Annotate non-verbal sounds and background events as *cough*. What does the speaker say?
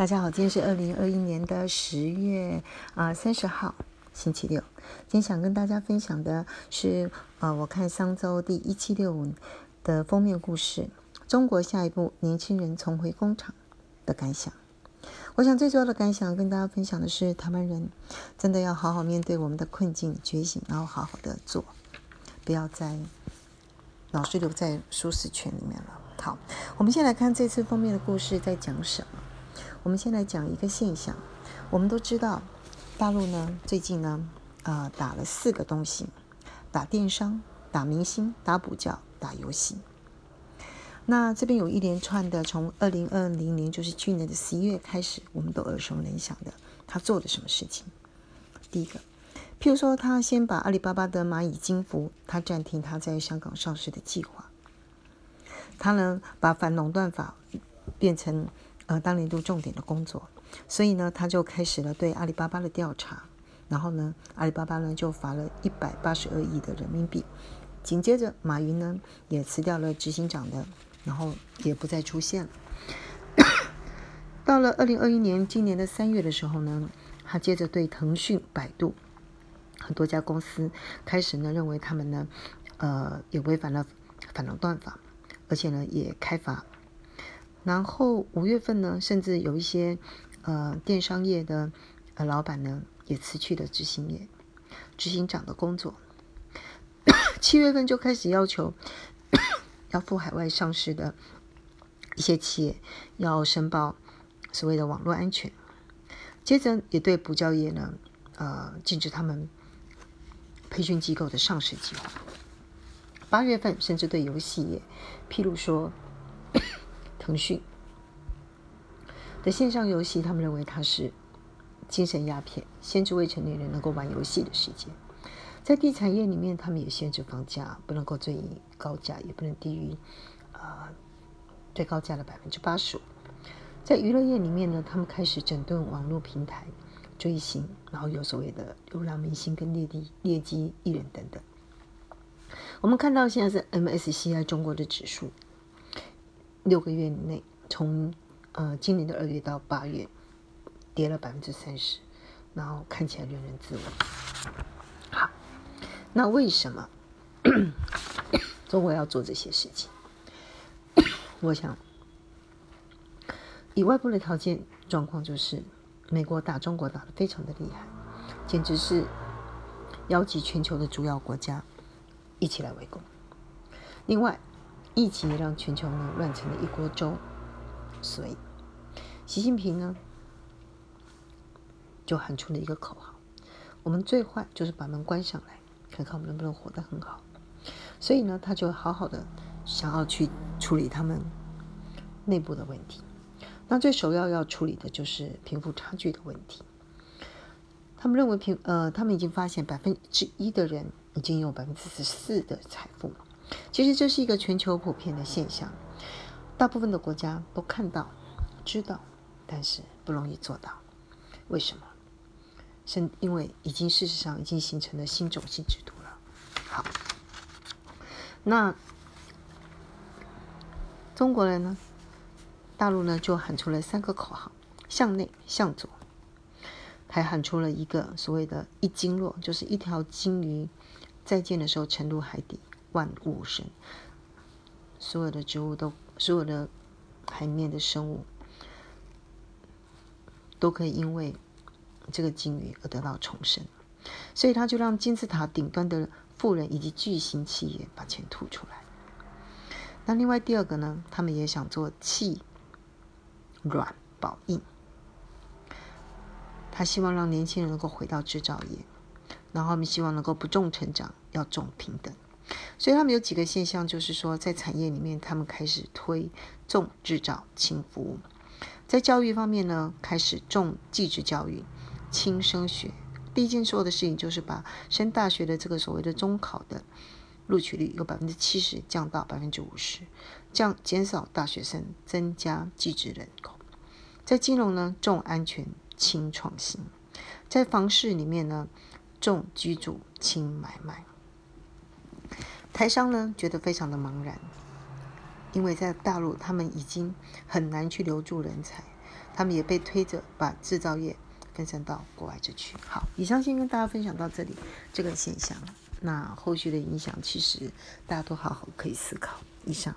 大家好，今天是二零二一年的十月啊三十号，星期六。今天想跟大家分享的是，呃，我看商周第一七六五的封面故事：中国下一步年轻人重回工厂的感想。我想最主要的感想跟大家分享的是，台湾人真的要好好面对我们的困境，觉醒，然后好好的做，不要再老是留在舒适圈里面了。好，我们先来看这次封面的故事在讲什么。我们先来讲一个现象，我们都知道，大陆呢最近呢，呃打了四个东西，打电商、打明星、打补教、打游戏。那这边有一连串的，从二零二零年，就是去年的十一月开始，我们都耳熟能详的，他做了什么事情？第一个，譬如说，他先把阿里巴巴的蚂蚁金服，他暂停他在香港上市的计划。他呢，把反垄断法变成。呃，当年度重点的工作，所以呢，他就开始了对阿里巴巴的调查，然后呢，阿里巴巴呢就罚了一百八十二亿的人民币。紧接着，马云呢也辞掉了执行长的，然后也不再出现了。*coughs* 到了二零二一年今年的三月的时候呢，他接着对腾讯、百度很多家公司开始呢认为他们呢，呃，也违反了反垄断法，而且呢也开罚。然后五月份呢，甚至有一些呃电商业的呃老板呢，也辞去了执行业执行长的工作。*coughs* 七月份就开始要求 *coughs* 要赴海外上市的一些企业要申报所谓的网络安全。接着也对补教业呢，呃禁止他们培训机构的上市计划。八月份甚至对游戏业披露说。腾讯的线上游戏，他们认为它是精神鸦片，限制未成年人能够玩游戏的时间。在地产业里面，他们也限制房价不能够最高价，也不能低于啊最高价的百分之八十五。在娱乐业里面呢，他们开始整顿网络平台追星，然后有所谓的流量明星跟劣迹劣迹艺人等等。我们看到现在是 MSCI 中国的指数。六个月内，从呃今年的二月到八月，跌了百分之三十，然后看起来令人自危。好，那为什么中国要做这些事情？我想，以外部的条件状况，就是美国打中国打的非常的厉害，简直是邀集全球的主要国家一起来围攻。另外，疫情让全球呢乱成了一锅粥，所以习近平呢就喊出了一个口号：我们最坏就是把门关上来，看看我们能不能活得很好。所以呢，他就好好的想要去处理他们内部的问题。那最首要要处理的就是贫富差距的问题。他们认为贫呃，他们已经发现百分之一的人已经有百分之十四的财富了。其实这是一个全球普遍的现象，大部分的国家都看到、知道，但是不容易做到。为什么？是因为已经事实上已经形成了新种姓制度了。好，那中国人呢？大陆呢就喊出了三个口号：向内、向左，还喊出了一个所谓的“一鲸落”，就是一条鲸鱼再见的时候沉入海底。万物生，所有的植物都，所有的海面的生物，都可以因为这个鲸鱼而得到重生。所以他就让金字塔顶端的富人以及巨型企业把钱吐出来。那另外第二个呢，他们也想做气软保硬，他希望让年轻人能够回到制造业，然后他们希望能够不重成长，要重平等。所以他们有几个现象，就是说，在产业里面，他们开始推重制造、轻服务；在教育方面呢，开始重技职教育、轻升学。第一件做的事情就是把升大学的这个所谓的中考的录取率由百分之七十降到百分之五十，降减少大学生，增加技职人口。在金融呢，重安全、轻创新；在房市里面呢，重居住、轻买卖。台商呢觉得非常的茫然，因为在大陆他们已经很难去留住人才，他们也被推着把制造业分散到国外去。好，以上先跟大家分享到这里这个现象，那后续的影响其实大家都好好可以思考。以上。